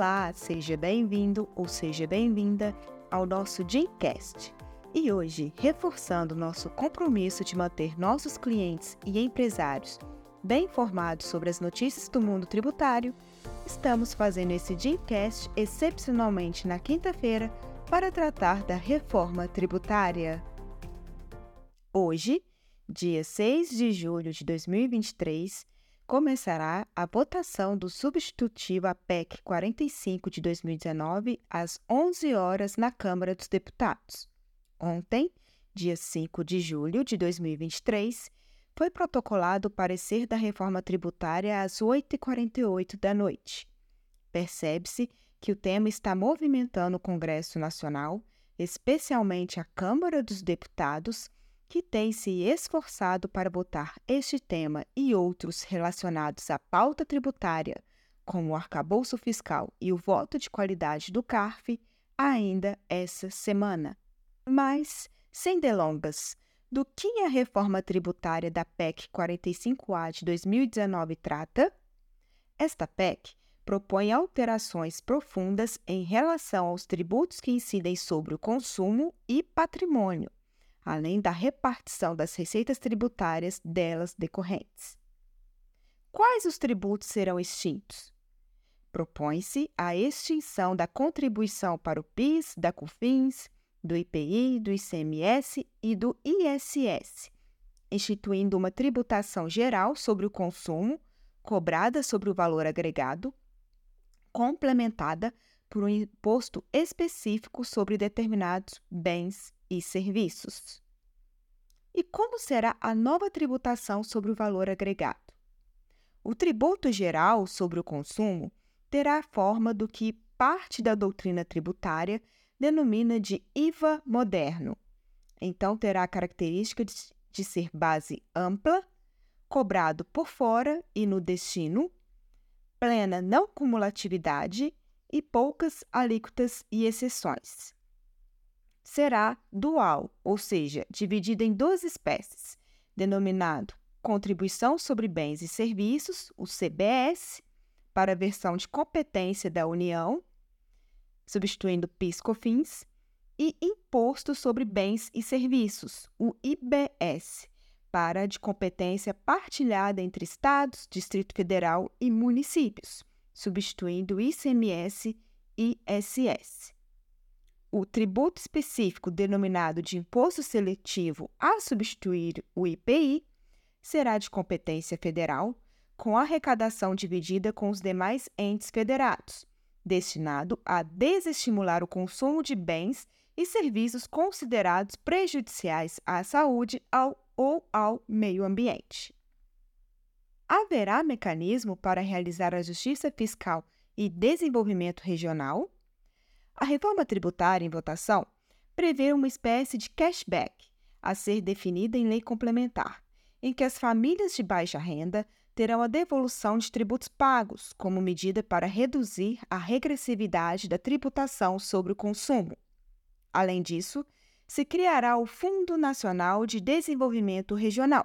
Olá, seja bem-vindo ou seja bem-vinda ao nosso Gymcast. E hoje, reforçando nosso compromisso de manter nossos clientes e empresários bem informados sobre as notícias do mundo tributário, estamos fazendo esse Gymcast excepcionalmente na quinta-feira para tratar da reforma tributária. Hoje, dia 6 de julho de 2023, começará a votação do substitutivo à PEC 45 de 2019 às 11 horas na Câmara dos Deputados. Ontem, dia 5 de julho de 2023, foi protocolado o parecer da reforma tributária às 8h48 da noite. Percebe-se que o tema está movimentando o Congresso Nacional, especialmente a Câmara dos Deputados, que tem se esforçado para botar este tema e outros relacionados à pauta tributária, como o arcabouço fiscal e o voto de qualidade do CARF, ainda essa semana. Mas, sem delongas, do que a reforma tributária da PEC 45A de 2019 trata? Esta PEC propõe alterações profundas em relação aos tributos que incidem sobre o consumo e patrimônio além da repartição das receitas tributárias delas decorrentes. Quais os tributos serão extintos? Propõe-se a extinção da contribuição para o PIS, da COFINS, do IPI, do ICMS e do ISS, instituindo uma tributação geral sobre o consumo, cobrada sobre o valor agregado, complementada por um imposto específico sobre determinados bens e serviços. E como será a nova tributação sobre o valor agregado? O tributo geral sobre o consumo terá a forma do que parte da doutrina tributária denomina de IVA moderno. Então, terá a característica de, ser base ampla, cobrado por fora e no destino, plena não cumulatividade e poucas alíquotas e exceções será dual, ou seja, dividida em duas espécies, denominado Contribuição sobre Bens e Serviços, o CBS, para a versão de competência da União, substituindo PIS/COFINS, e Imposto sobre Bens e Serviços, o IBS, para a de competência partilhada entre estados, Distrito Federal e municípios, substituindo ICMS e ISS o tributo específico denominado de imposto seletivo a substituir o IPI será de competência federal, com arrecadação dividida com os demais entes federados, destinado a desestimular o consumo de bens e serviços considerados prejudiciais à saúde ao, ou ao meio ambiente. Haverá mecanismo para realizar a justiça fiscal e desenvolvimento regional? A reforma tributária em votação prevê uma espécie de cashback a ser definida em lei complementar, em que as famílias de baixa renda terão a devolução de tributos pagos como medida para reduzir a regressividade da tributação sobre o consumo. Além disso, se criará o Fundo Nacional de Desenvolvimento Regional,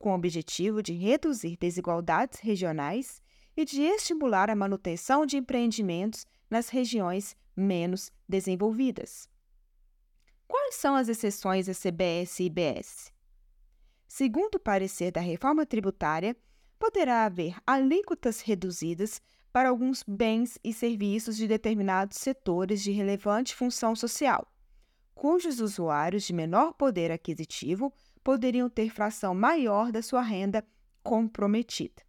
com o objetivo de reduzir desigualdades regionais e de estimular a manutenção de empreendimentos nas regiões menos desenvolvidas. Quais são as exceções a CBS e IBS? Segundo o parecer da reforma tributária, poderá haver alíquotas reduzidas para alguns bens e serviços de determinados setores de relevante função social, cujos usuários de menor poder aquisitivo poderiam ter fração maior da sua renda comprometida.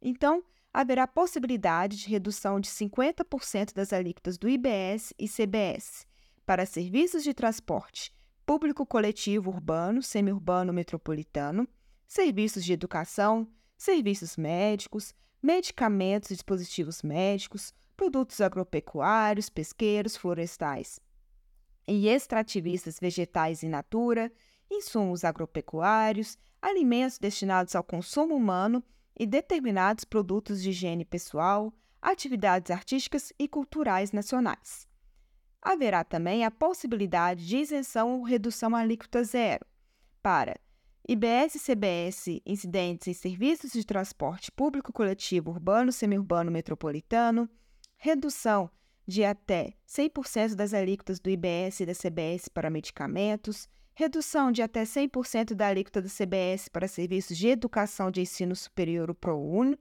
Então, haverá possibilidade de redução de 50% das alíquotas do IBS e CBS para serviços de transporte público coletivo urbano, semiurbano metropolitano, serviços de educação, serviços médicos, medicamentos e dispositivos médicos, produtos agropecuários, pesqueiros, florestais e extrativistas vegetais in natura, insumos agropecuários, alimentos destinados ao consumo humano e determinados produtos de higiene pessoal, atividades artísticas e culturais nacionais. Haverá também a possibilidade de isenção ou redução alíquota zero para IBS e CBS incidentes em serviços de transporte público coletivo urbano, semiurbano metropolitano, redução de até 100% das alíquotas do IBS e da CBS para medicamentos, redução de até 100% da alíquota do CBS para serviços de educação de ensino superior, o ProUni,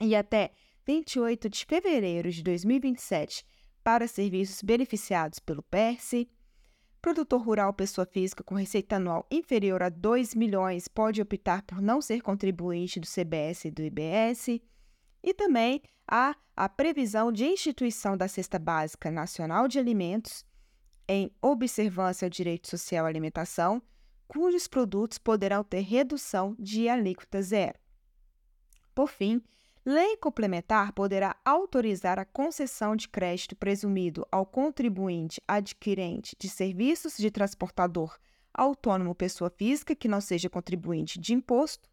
e até 28 de fevereiro de 2027 para serviços beneficiados pelo PERSE. Produtor rural pessoa física com receita anual inferior a 2 milhões pode optar por não ser contribuinte do CBS e do IBS. E também há a previsão de instituição da Cesta Básica Nacional de Alimentos em observância ao direito social à alimentação, cujos produtos poderão ter redução de alíquota zero. Por fim, lei complementar poderá autorizar a concessão de crédito presumido ao contribuinte adquirente de serviços de transportador autônomo pessoa física que não seja contribuinte de imposto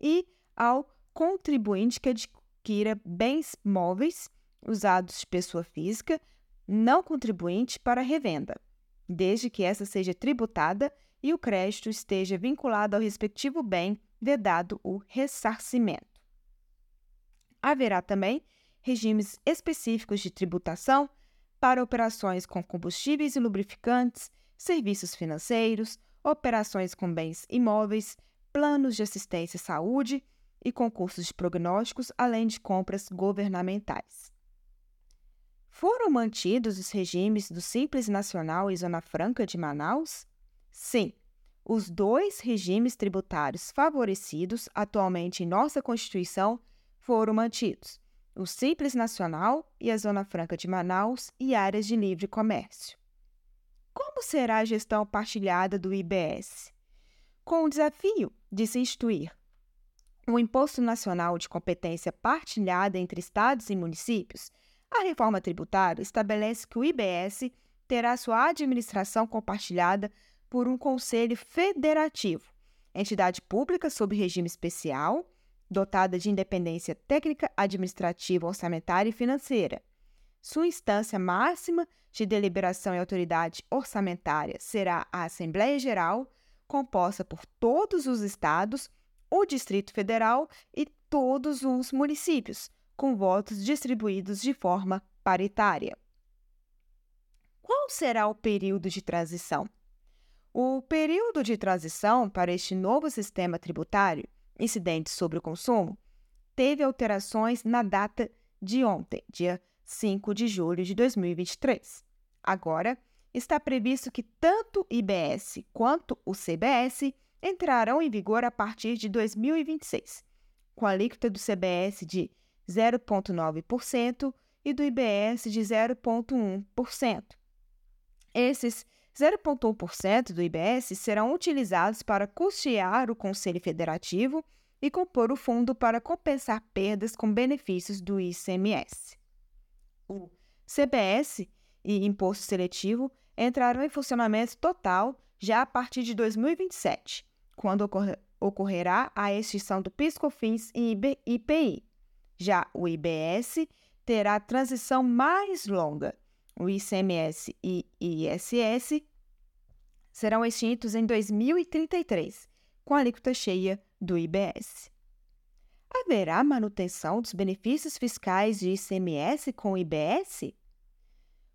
e ao contribuinte que adquira bens móveis usados de pessoa física não contribuinte para revenda, desde que essa seja tributada e o crédito esteja vinculado ao respectivo bem, vedado o ressarcimento. Haverá também regimes específicos de tributação para operações com combustíveis e lubrificantes, serviços financeiros, operações com bens imóveis, planos de assistência à saúde e concursos de prognósticos, além de compras governamentais. Foram mantidos os regimes do Simples Nacional e Zona Franca de Manaus? Sim, os dois regimes tributários favorecidos atualmente em nossa Constituição foram mantidos: o Simples Nacional e a Zona Franca de Manaus e áreas de livre comércio. Como será a gestão partilhada do IBS? Com o desafio de se instituir um Imposto Nacional de Competência Partilhada entre Estados e Municípios, a reforma tributária estabelece que o IBS terá sua administração compartilhada por um conselho federativo, entidade pública sob regime especial, dotada de independência técnica, administrativa, orçamentária e financeira. Sua instância máxima de deliberação e autoridade orçamentária será a Assembleia Geral, composta por todos os estados, o Distrito Federal e todos os municípios, com votos distribuídos de forma paritária. Qual será o período de transição? O período de transição para este novo sistema tributário, incidente sobre o consumo, teve alterações na data de ontem, dia 5 de julho de 2023. Agora, está previsto que tanto o IBS quanto o CBS entrarão em vigor a partir de 2026, com a alíquota do CBS de 0,9% e do IBS de 0,1%. Esses 0,1% do IBS serão utilizados para custear o Conselho Federativo e compor o fundo para compensar perdas com benefícios do ICMS. O CBS e Imposto Seletivo entrarão em funcionamento total já a partir de 2027, quando ocorrerá a extinção do PiscoFins e IPI, já o IBS terá transição mais longa. O ICMS e ISS serão extintos em 2033, com a alíquota cheia do IBS. Haverá manutenção dos benefícios fiscais de ICMS com o IBS?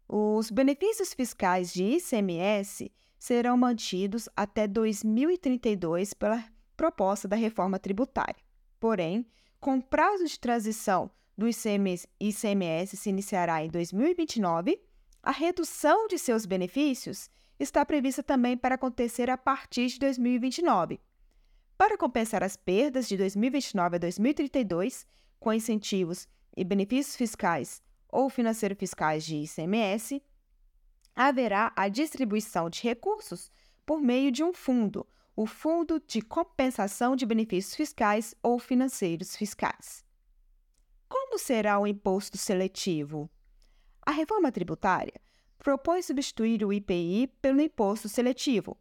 Os benefícios fiscais de ICMS serão mantidos até 2032 pela proposta da reforma tributária. Porém, com prazo de transição do ICMS, ICMS se iniciará em 2029, a redução de seus benefícios está prevista também para acontecer a partir de 2029. Para compensar as perdas de 2029 a 2032, com incentivos e benefícios fiscais ou financeiro-fiscais de ICMS, haverá a distribuição de recursos por meio de um fundo o Fundo de Compensação de Benefícios Fiscais ou Financeiros Fiscais. Como será o imposto seletivo? A reforma tributária propõe substituir o IPI pelo imposto seletivo,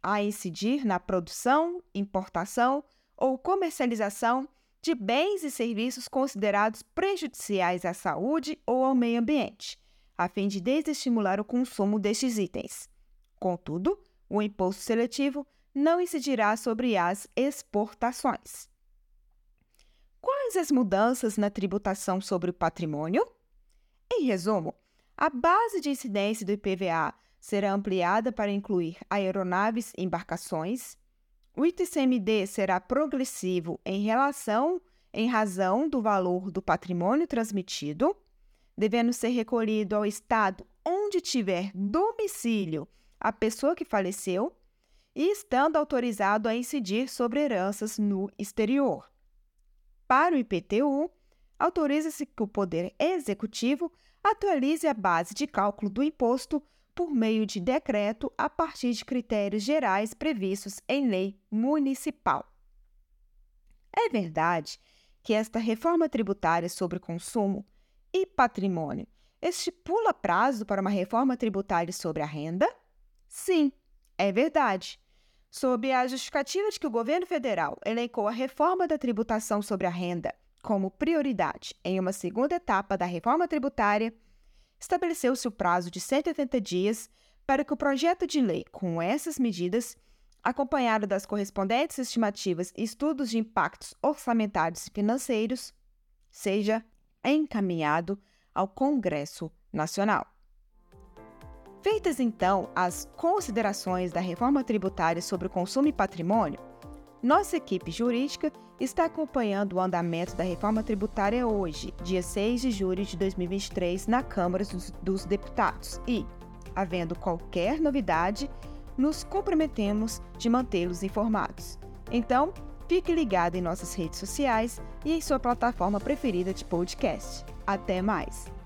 a incidir na produção, importação ou comercialização de bens e serviços considerados prejudiciais à saúde ou ao meio ambiente, a fim de desestimular o consumo destes itens. Contudo, o imposto seletivo não incidirá sobre as exportações. Quais as mudanças na tributação sobre o patrimônio? Em resumo, a base de incidência do IPVA será ampliada para incluir aeronaves e embarcações. O ITCMD será progressivo em relação em razão do valor do patrimônio transmitido, devendo ser recolhido ao estado onde tiver domicílio a pessoa que faleceu e estando autorizado a incidir sobre heranças no exterior. Para o IPTU, autoriza-se que o Poder Executivo atualize a base de cálculo do imposto por meio de decreto a partir de critérios gerais previstos em lei municipal. É verdade que esta reforma tributária sobre consumo e patrimônio estipula prazo para uma reforma tributária sobre a renda? Sim, é verdade. Sob a justificativa de que o governo federal elencou a reforma da tributação sobre a renda como prioridade em uma segunda etapa da reforma tributária, estabeleceu-se o prazo de 180 dias para que o projeto de lei, com essas medidas, acompanhado das correspondentes estimativas e estudos de impactos orçamentários e financeiros, seja encaminhado ao Congresso Nacional. Feitas então as considerações da reforma tributária sobre o consumo e patrimônio, nossa equipe jurídica está acompanhando o andamento da reforma tributária hoje, dia 6 de julho de 2023, na Câmara dos, dos Deputados e, havendo qualquer novidade, nos comprometemos de mantê-los informados. Então, fique ligado em nossas redes sociais e em sua plataforma preferida de podcast. Até mais!